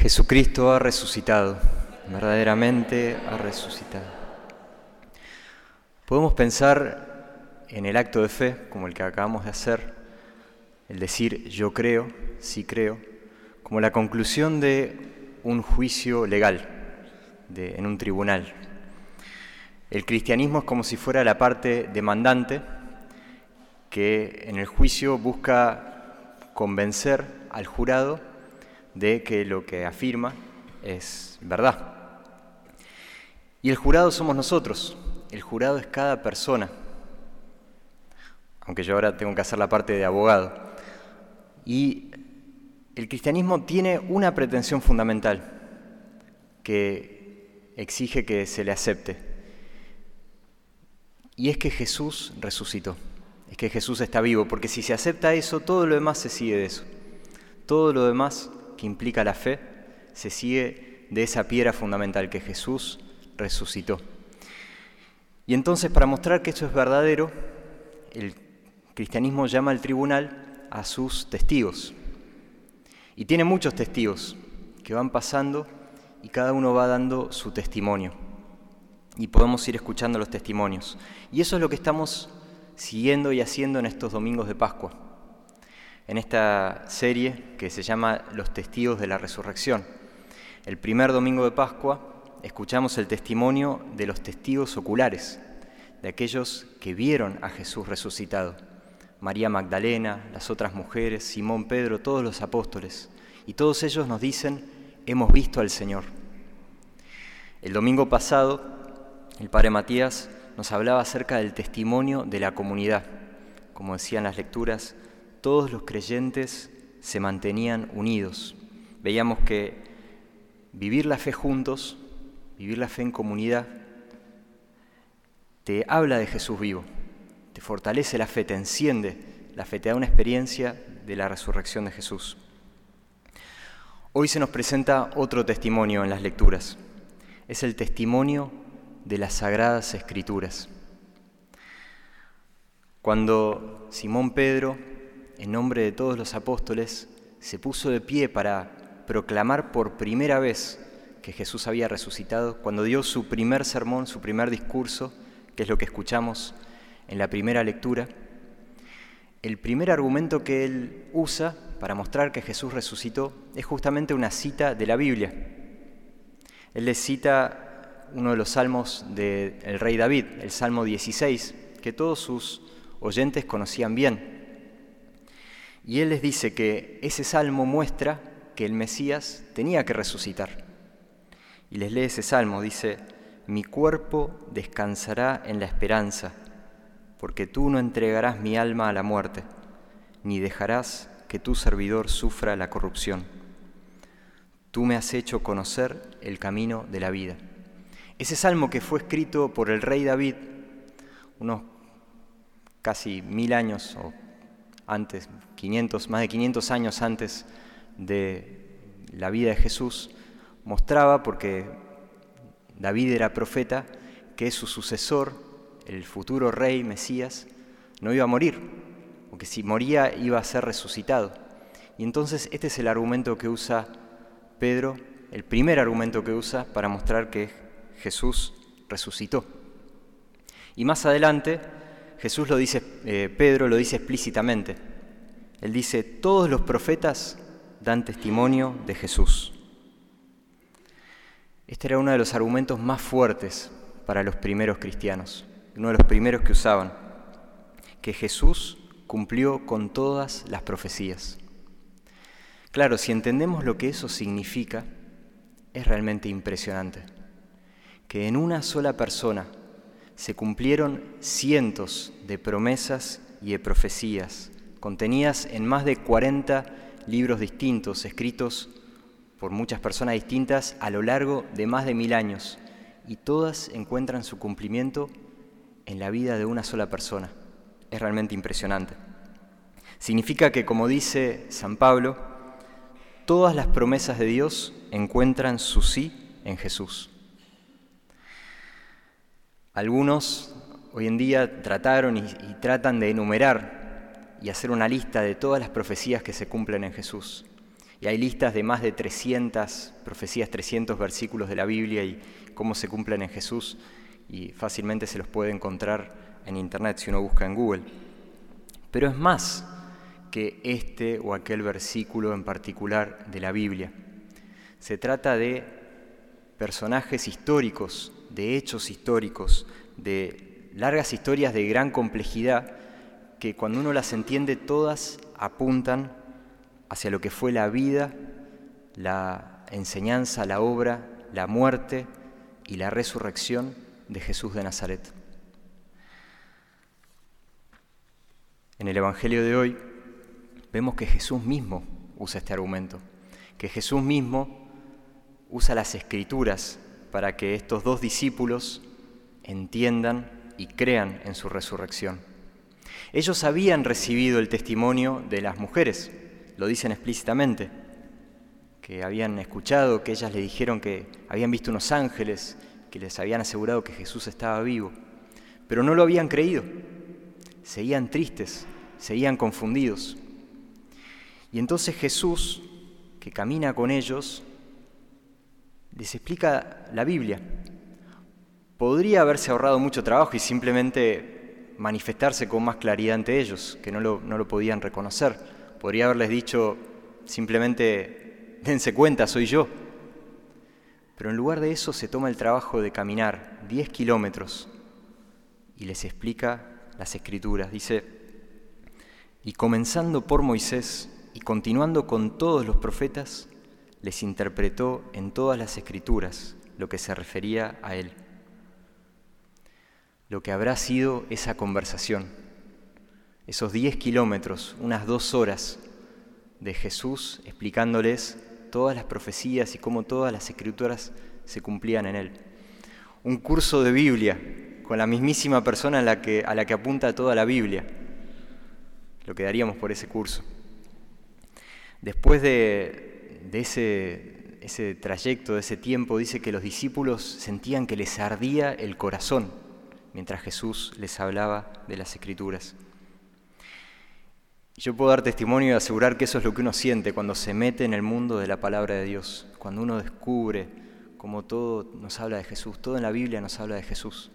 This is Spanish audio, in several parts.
Jesucristo ha resucitado, verdaderamente ha resucitado. Podemos pensar en el acto de fe, como el que acabamos de hacer, el decir yo creo, sí creo, como la conclusión de un juicio legal en un tribunal. El cristianismo es como si fuera la parte demandante que en el juicio busca convencer al jurado de que lo que afirma es verdad. Y el jurado somos nosotros, el jurado es cada persona, aunque yo ahora tengo que hacer la parte de abogado. Y el cristianismo tiene una pretensión fundamental que exige que se le acepte, y es que Jesús resucitó, es que Jesús está vivo, porque si se acepta eso, todo lo demás se sigue de eso. Todo lo demás que implica la fe se sigue de esa piedra fundamental que Jesús resucitó. Y entonces para mostrar que esto es verdadero, el cristianismo llama al tribunal a sus testigos. Y tiene muchos testigos que van pasando y cada uno va dando su testimonio. Y podemos ir escuchando los testimonios. Y eso es lo que estamos siguiendo y haciendo en estos domingos de Pascua en esta serie que se llama Los Testigos de la Resurrección. El primer domingo de Pascua escuchamos el testimonio de los testigos oculares, de aquellos que vieron a Jesús resucitado. María Magdalena, las otras mujeres, Simón Pedro, todos los apóstoles. Y todos ellos nos dicen, hemos visto al Señor. El domingo pasado, el Padre Matías nos hablaba acerca del testimonio de la comunidad. Como decían las lecturas, todos los creyentes se mantenían unidos. Veíamos que vivir la fe juntos, vivir la fe en comunidad, te habla de Jesús vivo, te fortalece la fe, te enciende la fe, te da una experiencia de la resurrección de Jesús. Hoy se nos presenta otro testimonio en las lecturas. Es el testimonio de las sagradas escrituras. Cuando Simón Pedro en nombre de todos los apóstoles, se puso de pie para proclamar por primera vez que Jesús había resucitado, cuando dio su primer sermón, su primer discurso, que es lo que escuchamos en la primera lectura, el primer argumento que él usa para mostrar que Jesús resucitó es justamente una cita de la Biblia. Él le cita uno de los salmos del rey David, el Salmo 16, que todos sus oyentes conocían bien. Y él les dice que ese salmo muestra que el Mesías tenía que resucitar. Y les lee ese salmo, dice, mi cuerpo descansará en la esperanza, porque tú no entregarás mi alma a la muerte, ni dejarás que tu servidor sufra la corrupción. Tú me has hecho conocer el camino de la vida. Ese salmo que fue escrito por el rey David unos casi mil años o antes, 500, más de 500 años antes de la vida de Jesús, mostraba, porque David era profeta, que su sucesor, el futuro rey Mesías, no iba a morir, o que si moría iba a ser resucitado. Y entonces este es el argumento que usa Pedro, el primer argumento que usa para mostrar que Jesús resucitó. Y más adelante, Jesús lo dice, eh, Pedro lo dice explícitamente. Él dice, todos los profetas dan testimonio de Jesús. Este era uno de los argumentos más fuertes para los primeros cristianos, uno de los primeros que usaban, que Jesús cumplió con todas las profecías. Claro, si entendemos lo que eso significa, es realmente impresionante. Que en una sola persona se cumplieron cientos de promesas y de profecías contenidas en más de 40 libros distintos, escritos por muchas personas distintas a lo largo de más de mil años, y todas encuentran su cumplimiento en la vida de una sola persona. Es realmente impresionante. Significa que, como dice San Pablo, todas las promesas de Dios encuentran su sí en Jesús. Algunos hoy en día trataron y, tratan de enumerar y hacer una lista de todas las profecías que se cumplen en Jesús. Y hay listas de más de 300 profecías, 300 versículos de la Biblia y cómo se cumplen en Jesús y fácilmente se los puede encontrar en Internet si uno busca en Google. Pero es más que este o aquel versículo en particular de la Biblia. Se trata de personajes históricos, de hechos históricos, de largas historias de gran complejidad que cuando uno las entiende todas apuntan hacia lo que fue la vida, la enseñanza, la obra, la muerte y la resurrección de Jesús de Nazaret. En el Evangelio de hoy vemos que Jesús mismo usa este argumento, que Jesús mismo usa las escrituras para que estos dos discípulos entiendan y crean en su resurrección. Ellos habían recibido el testimonio de las mujeres, lo dicen explícitamente, que habían escuchado, que ellas le dijeron que habían visto unos ángeles, que les habían asegurado que Jesús estaba vivo, pero no lo habían creído, seguían tristes, seguían confundidos. Y entonces Jesús, que camina con ellos, les explica la Biblia. Podría haberse ahorrado mucho trabajo y simplemente manifestarse con más claridad ante ellos, que no lo, no lo podían reconocer. Podría haberles dicho simplemente, dense cuenta, soy yo. Pero en lugar de eso se toma el trabajo de caminar 10 kilómetros y les explica las escrituras. Dice, y comenzando por Moisés y continuando con todos los profetas, les interpretó en todas las escrituras lo que se refería a él. Lo que habrá sido esa conversación, esos diez kilómetros, unas dos horas de Jesús explicándoles todas las profecías y cómo todas las escrituras se cumplían en él. Un curso de Biblia con la mismísima persona a la que, a la que apunta toda la Biblia. Lo que daríamos por ese curso. Después de, de ese, ese trayecto, de ese tiempo, dice que los discípulos sentían que les ardía el corazón mientras Jesús les hablaba de las escrituras. Yo puedo dar testimonio y asegurar que eso es lo que uno siente cuando se mete en el mundo de la palabra de Dios, cuando uno descubre cómo todo nos habla de Jesús, todo en la Biblia nos habla de Jesús.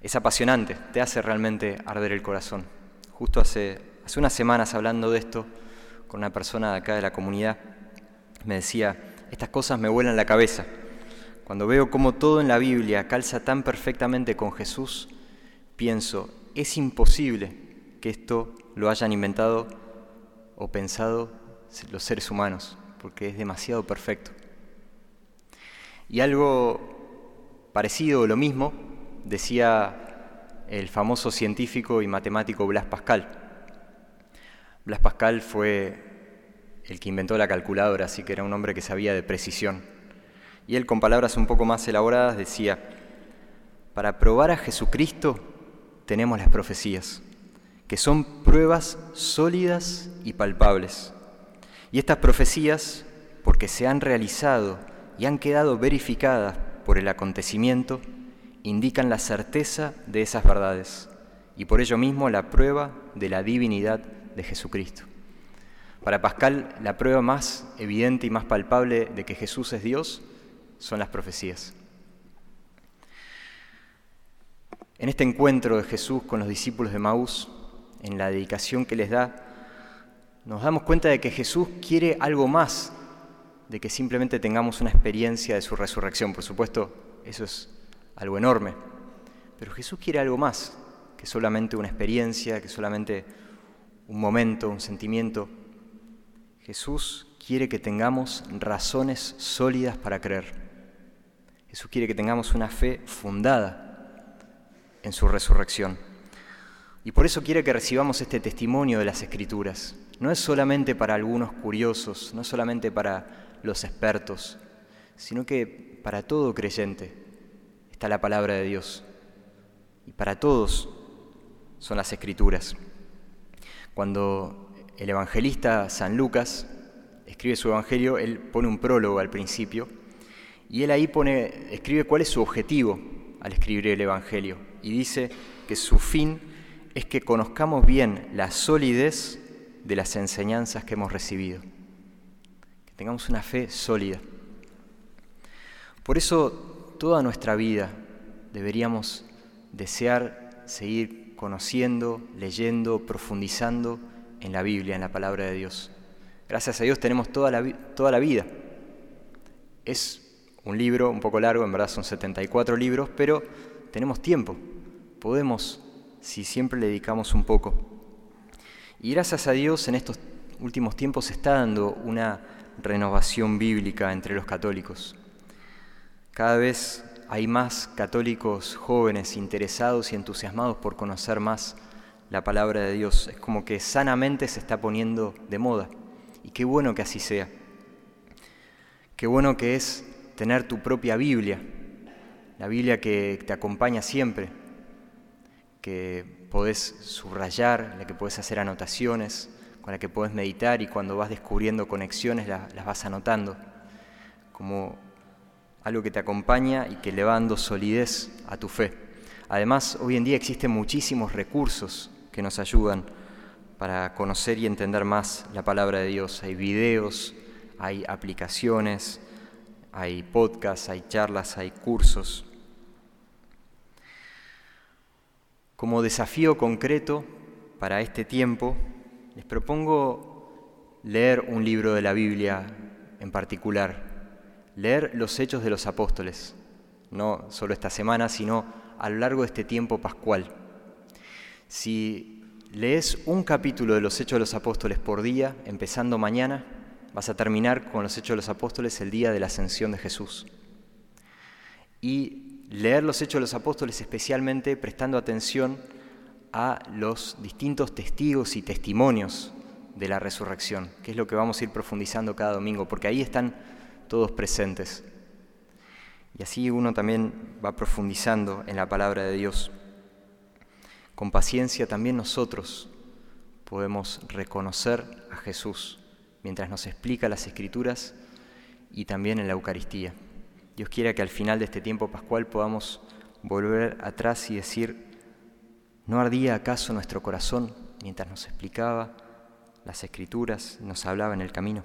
Es apasionante, te hace realmente arder el corazón. Justo hace, hace unas semanas hablando de esto, con una persona de acá de la comunidad, me decía, estas cosas me vuelan la cabeza. Cuando veo cómo todo en la Biblia calza tan perfectamente con Jesús, pienso, es imposible que esto lo hayan inventado o pensado los seres humanos, porque es demasiado perfecto. Y algo parecido o lo mismo decía el famoso científico y matemático Blas Pascal. Blas Pascal fue el que inventó la calculadora, así que era un hombre que sabía de precisión. Y él, con palabras un poco más elaboradas, decía, para probar a Jesucristo tenemos las profecías, que son pruebas sólidas y palpables. Y estas profecías, porque se han realizado y han quedado verificadas por el acontecimiento, indican la certeza de esas verdades y por ello mismo la prueba de la divinidad de Jesucristo. Para Pascal, la prueba más evidente y más palpable de que Jesús es Dios son las profecías. En este encuentro de Jesús con los discípulos de Maús, en la dedicación que les da, nos damos cuenta de que Jesús quiere algo más de que simplemente tengamos una experiencia de su resurrección. Por supuesto, eso es algo enorme. Pero Jesús quiere algo más que solamente una experiencia, que solamente un momento, un sentimiento. Jesús quiere que tengamos razones sólidas para creer. Jesús quiere que tengamos una fe fundada en su resurrección. Y por eso quiere que recibamos este testimonio de las Escrituras. No es solamente para algunos curiosos, no es solamente para los expertos, sino que para todo creyente está la palabra de Dios. Y para todos son las Escrituras. Cuando el evangelista San Lucas escribe su evangelio, él pone un prólogo al principio y él ahí pone, escribe cuál es su objetivo al escribir el evangelio y dice que su fin es que conozcamos bien la solidez de las enseñanzas que hemos recibido. tengamos una fe sólida. Por eso toda nuestra vida deberíamos desear seguir conociendo, leyendo, profundizando en la Biblia, en la palabra de Dios. Gracias a Dios tenemos toda la, toda la vida. Es un libro un poco largo, en verdad son 74 libros, pero tenemos tiempo. Podemos, si siempre le dedicamos un poco. Y gracias a Dios en estos últimos tiempos se está dando una renovación bíblica entre los católicos. Cada vez hay más católicos jóvenes interesados y entusiasmados por conocer más la palabra de Dios. Es como que sanamente se está poniendo de moda. Y qué bueno que así sea. Qué bueno que es tener tu propia Biblia, la Biblia que te acompaña siempre, que podés subrayar, la que podés hacer anotaciones, con la que podés meditar y cuando vas descubriendo conexiones las, las vas anotando, como algo que te acompaña y que le va dando solidez a tu fe. Además, hoy en día existen muchísimos recursos que nos ayudan para conocer y entender más la palabra de Dios. Hay videos, hay aplicaciones, hay podcasts, hay charlas, hay cursos. Como desafío concreto para este tiempo, les propongo leer un libro de la Biblia en particular, leer los hechos de los apóstoles, no solo esta semana, sino a lo largo de este tiempo pascual. Si lees un capítulo de los hechos de los apóstoles por día, empezando mañana, Vas a terminar con los Hechos de los Apóstoles el día de la ascensión de Jesús. Y leer los Hechos de los Apóstoles especialmente prestando atención a los distintos testigos y testimonios de la resurrección, que es lo que vamos a ir profundizando cada domingo, porque ahí están todos presentes. Y así uno también va profundizando en la palabra de Dios. Con paciencia también nosotros podemos reconocer a Jesús mientras nos explica las escrituras y también en la Eucaristía. Dios quiera que al final de este tiempo pascual podamos volver atrás y decir, ¿no ardía acaso nuestro corazón mientras nos explicaba las escrituras, nos hablaba en el camino?